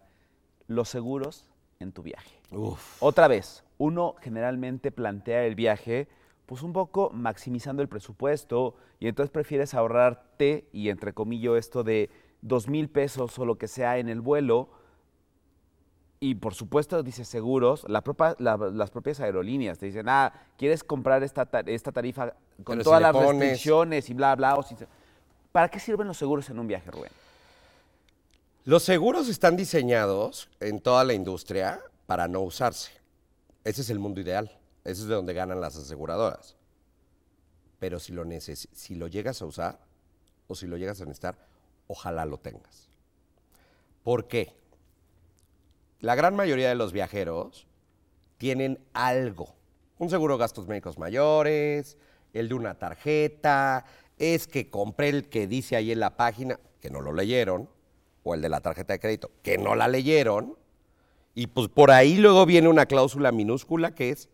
Los seguros en tu viaje. Uf. Otra vez, uno generalmente plantea el viaje pues un poco maximizando el presupuesto y entonces prefieres ahorrarte y entre comillas esto de dos mil pesos o lo que sea en el vuelo y por supuesto dice seguros, la propa- la- las propias aerolíneas te dicen, ah, quieres comprar esta, ta- esta tarifa con Pero todas las pones- restricciones y bla, bla. o si se- ¿Para qué sirven los seguros en un viaje, Rubén? Los seguros están diseñados en toda la industria para no usarse. Ese es el mundo ideal. Ese es de donde ganan las aseguradoras. Pero si lo, si lo llegas a usar o si lo llegas a necesitar, ojalá lo tengas. ¿Por qué? La gran mayoría de los viajeros tienen algo. Un seguro de gastos médicos mayores, el de una tarjeta, es que compré el que dice ahí en la página, que no lo leyeron, o el de la tarjeta de crédito, que no la leyeron, y pues por ahí luego viene una cláusula minúscula que es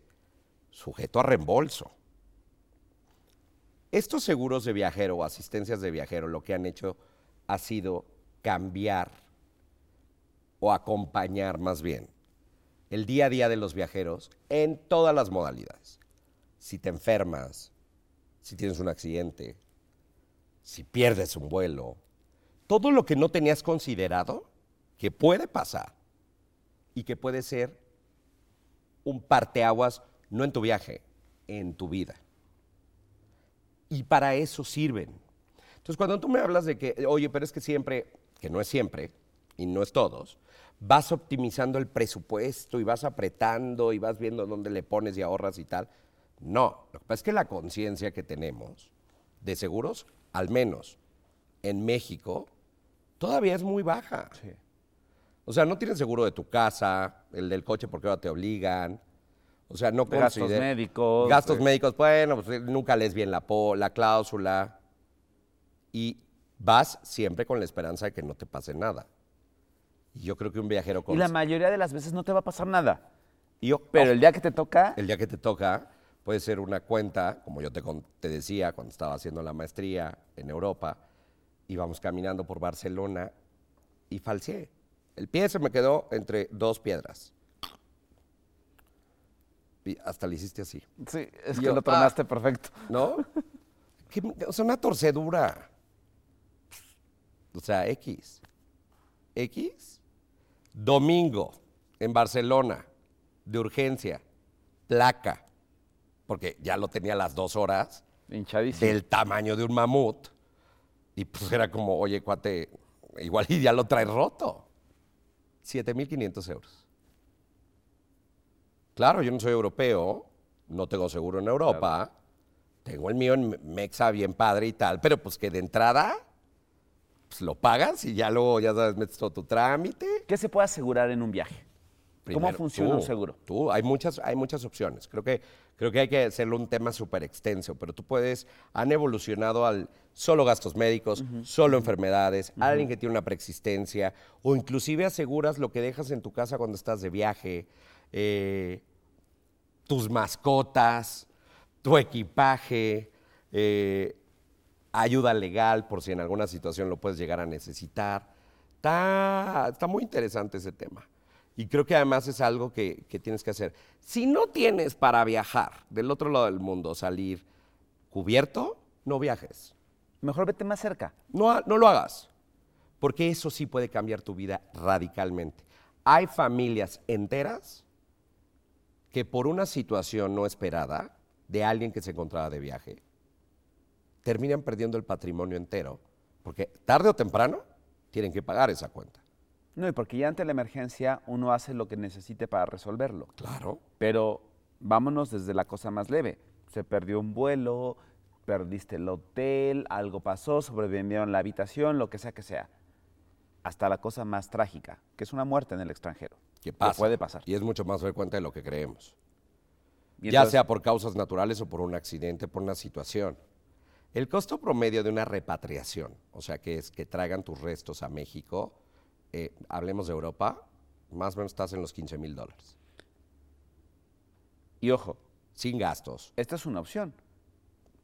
sujeto a reembolso. Estos seguros de viajero o asistencias de viajero lo que han hecho ha sido cambiar o acompañar más bien el día a día de los viajeros en todas las modalidades. Si te enfermas, si tienes un accidente, si pierdes un vuelo, todo lo que no tenías considerado que puede pasar y que puede ser un parteaguas no en tu viaje, en tu vida. Y para eso sirven. Entonces, cuando tú me hablas de que, oye, pero es que siempre, que no es siempre, y no es todos, vas optimizando el presupuesto y vas apretando y vas viendo dónde le pones y ahorras y tal. No, lo que pasa es que la conciencia que tenemos de seguros, al menos en México, todavía es muy baja. O sea, no tienes seguro de tu casa, el del coche porque ahora te obligan. O sea, no gastos consider- médicos, Gastos de- médicos, bueno, pues nunca lees bien la, po- la cláusula. Y vas siempre con la esperanza de que no te pase nada. Y yo creo que un viajero con... Y la mayoría de las veces no te va a pasar nada. yo- Pero el día que te toca, el día que te toca puede ser una cuenta, como yo te, te decía cuando estaba haciendo la maestría en Europa, íbamos caminando por Barcelona y falseé. El pie se me quedó entre dos piedras. Y hasta le hiciste así, sí, es Y que yo, lo tronaste perfecto. ¿no? ¿Qué- o sea, una torcedura. O sea, X. X. Domingo, en Barcelona, de urgencia, placa, porque ya lo tenía a las dos horas, Hinchadísimo. del tamaño de un mamut. Y pues era como, oye, cuate, igual y ya lo traes roto. 7.500 euros. Claro, yo no soy europeo, no tengo seguro en Europa, tengo el mío en Mexa bien padre y tal, pero pues que de entrada, pues lo pagas y ya luego, ya sabes, metes todo tu trámite. ¿Qué se puede asegurar en un viaje? ¿Cómo funciona tú, un seguro? Tú, hay muchas, hay muchas opciones. Creo que, creo que hay que hacerlo un tema súper extenso, pero tú puedes, han evolucionado al solo gastos médicos, solo enfermedades, alguien que tiene una preexistencia, o inclusive aseguras lo que dejas en tu casa cuando estás de viaje, eh, tus mascotas, tu equipaje, eh, ayuda legal por si en alguna situación lo puedes llegar a necesitar. Está, está muy interesante ese tema. Y creo que además es algo que, que tienes que hacer. Si no tienes para viajar del otro lado del mundo, salir cubierto, no viajes. Mejor vete más cerca. No, no lo hagas, porque eso sí puede cambiar tu vida radicalmente. Hay familias enteras que por una situación no esperada de alguien que se encontraba de viaje, terminan perdiendo el patrimonio entero, porque tarde o temprano tienen que pagar esa cuenta. No, y porque ya ante la emergencia uno hace lo que necesite para resolverlo. Claro. Pero vámonos desde la cosa más leve. Se perdió un vuelo, perdiste el hotel, algo pasó, sobrevivieron la habitación, lo que sea que sea. Hasta la cosa más trágica, que es una muerte en el extranjero. Que Que pasa. puede pasar. Y es mucho más frecuente de lo que creemos. Y ya entonces- sea por causas naturales o por un accidente, por una situación. El costo promedio de una repatriación, o sea, que es que traigan tus restos a México, eh, hablemos de Europa, más o menos estás en los 15 mil dólares, Y ojo, sin gastos. esta es una opción.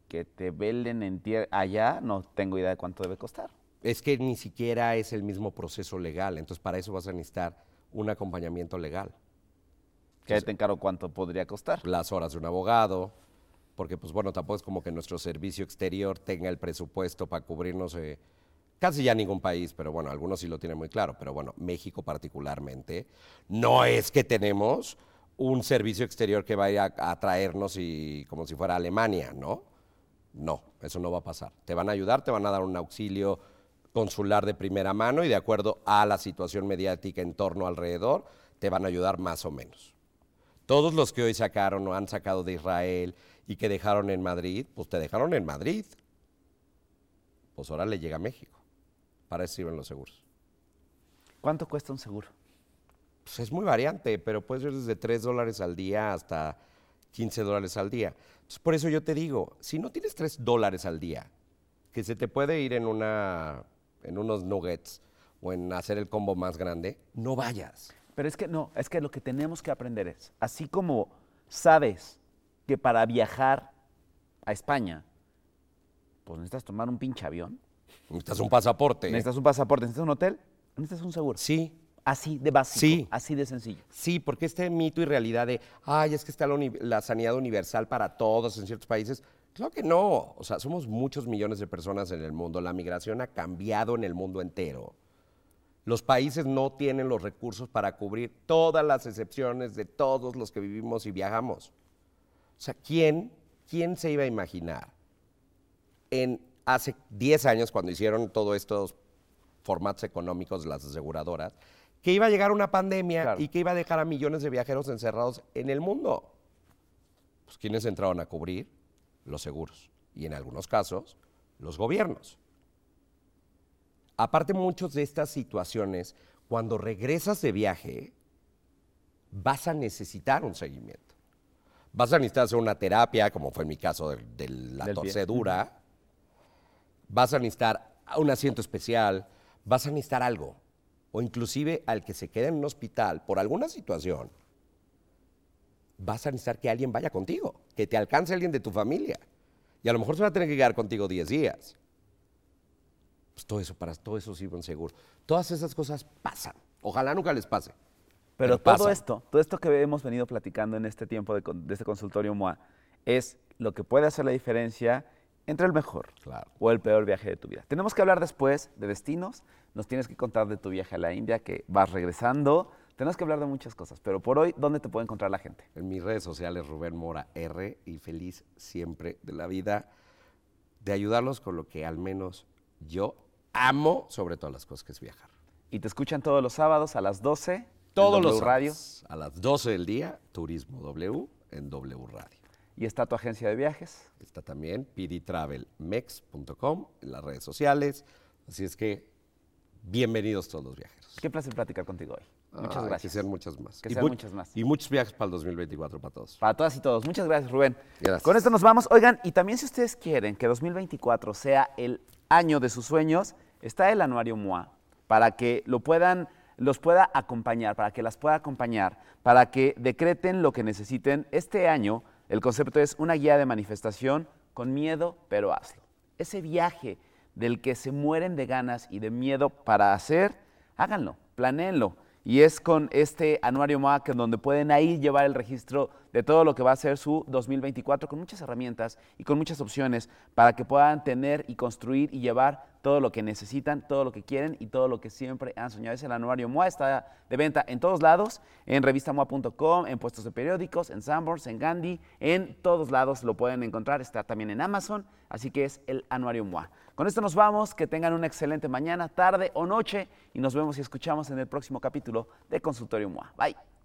Que te velen en tierra allá, no tengo idea de cuánto debe costar. Es que ni siquiera es el mismo proceso legal, entonces para eso vas a necesitar un acompañamiento legal. Que te encargo cuánto podría costar. las horas de un abogado, porque pues bueno, tampoco es como que nuestro servicio exterior tenga el presupuesto para cubrirnos eh, casi ya ningún país, pero bueno, algunos sí lo tienen muy claro, pero bueno, México particularmente, no es que tenemos un servicio exterior que vaya a, traernos y como si fuera Alemania, ¿no? No, eso no va a pasar. Te van a ayudar, te van a dar un auxilio consular de primera mano y de acuerdo a la situación mediática en torno alrededor, te van a ayudar más o menos. Todos los que hoy sacaron o han sacado de Israel y que dejaron en Madrid, pues te dejaron en Madrid. Pues ahora le llega a México. Para eso sirven los seguros. ¿Cuánto cuesta un seguro? Pues es muy variante, pero puede ser desde 3 dólares al día hasta 15 dólares al día. Entonces, por eso yo te digo, si no tienes 3 dólares al día, que se te puede ir en, una, en unos nuggets o en hacer el combo más grande, no vayas. Pero es que no, es que lo que tenemos que aprender es, así como sabes que para viajar a España, pues necesitas tomar un pinche avión, Necesitas un pasaporte. necesitas un pasaporte, necesitas un hotel, necesitas un seguro. Sí, Así de básico, Sí. así de sencillo. Sí, porque este mito y realidad de, ay, es que está la, la sanidad universal para todos en ciertos países, claro que no. O sea, somos muchos millones de personas en el mundo. La migración ha cambiado en el mundo entero. Los países no tienen los recursos para cubrir todas las excepciones de todos los que vivimos y viajamos. O sea, ¿quién, quién se iba a imaginar en hace 10 años, cuando hicieron todos estos formatos económicos las aseguradoras, que iba a llegar una pandemia Claro. y que iba a dejar a millones de viajeros encerrados en el mundo? Pues ¿quiénes entraron a cubrir? Los seguros. Y en algunos casos, los gobiernos. Aparte, muchas de estas situaciones, cuando regresas de viaje, vas a necesitar un seguimiento. Vas a necesitar hacer una terapia, como fue en mi caso de, de la Del torcedura. Vas a necesitar un asiento especial. Vas a necesitar algo. O inclusive al que se quede en un hospital por alguna situación, vas a necesitar que alguien vaya contigo, que te alcance alguien de tu familia. Y a lo mejor se va a tener que quedar contigo 10 días. Pues todo eso, para todo eso sirve un seguro. Todas esas cosas pasan. Ojalá nunca les pase. Pero, Pero todo esto, todo esto que hemos venido platicando en este tiempo de, de este consultorio MOA, es lo que puede hacer la diferencia entre el mejor Claro. o el peor viaje de tu vida. Tenemos que hablar después de destinos, nos tienes que contar de tu viaje a la India, que vas regresando, tenemos que hablar de muchas cosas, pero por hoy, ¿dónde te puede encontrar la gente? En mis redes sociales, Rubén Mora R, y feliz siempre de la vida de ayudarlos con lo que al menos yo amo sobre todas las cosas, que es viajar. Y te escuchan todos los sábados a las 12 en Todos W los Radio sábados, a las 12 del día, Turismo W en W Radio. Y está tu agencia de viajes. Está también pdtravelmex.com en las redes sociales. Así es que, bienvenidos todos los viajeros. Qué placer platicar contigo hoy. Muchas gracias. Que sean muchas más. Que sean mu- muchas más. Y muchos viajes para el 2024 para todos. Para todas y todos. Muchas gracias, Rubén. Gracias. Con esto nos vamos. Oigan, y también si ustedes quieren que 2024 sea el año de sus sueños, está el anuario MOA para que lo puedan, los pueda acompañar, para que las pueda acompañar, para que decreten lo que necesiten. Este año el concepto es una guía de manifestación con miedo, pero hazlo. Ese viaje del que se mueren de ganas y de miedo para hacer, háganlo, planéenlo. Y es con este anuario que donde pueden ahí llevar el registro de todo lo que va a ser su 2024 con muchas herramientas y con muchas opciones para que puedan tener y construir y llevar todo lo que necesitan, todo lo que quieren y todo lo que siempre han soñado. Es el anuario MOA, está de venta en todos lados, en revistamoa.com, en puestos de periódicos, en Sanborns, en Gandhi, en todos lados lo pueden encontrar, está también en Amazon, así que es el anuario MOA. Con esto nos vamos, que tengan una excelente mañana, tarde o noche y nos vemos y escuchamos en el próximo capítulo de Consultorio MOA. Bye.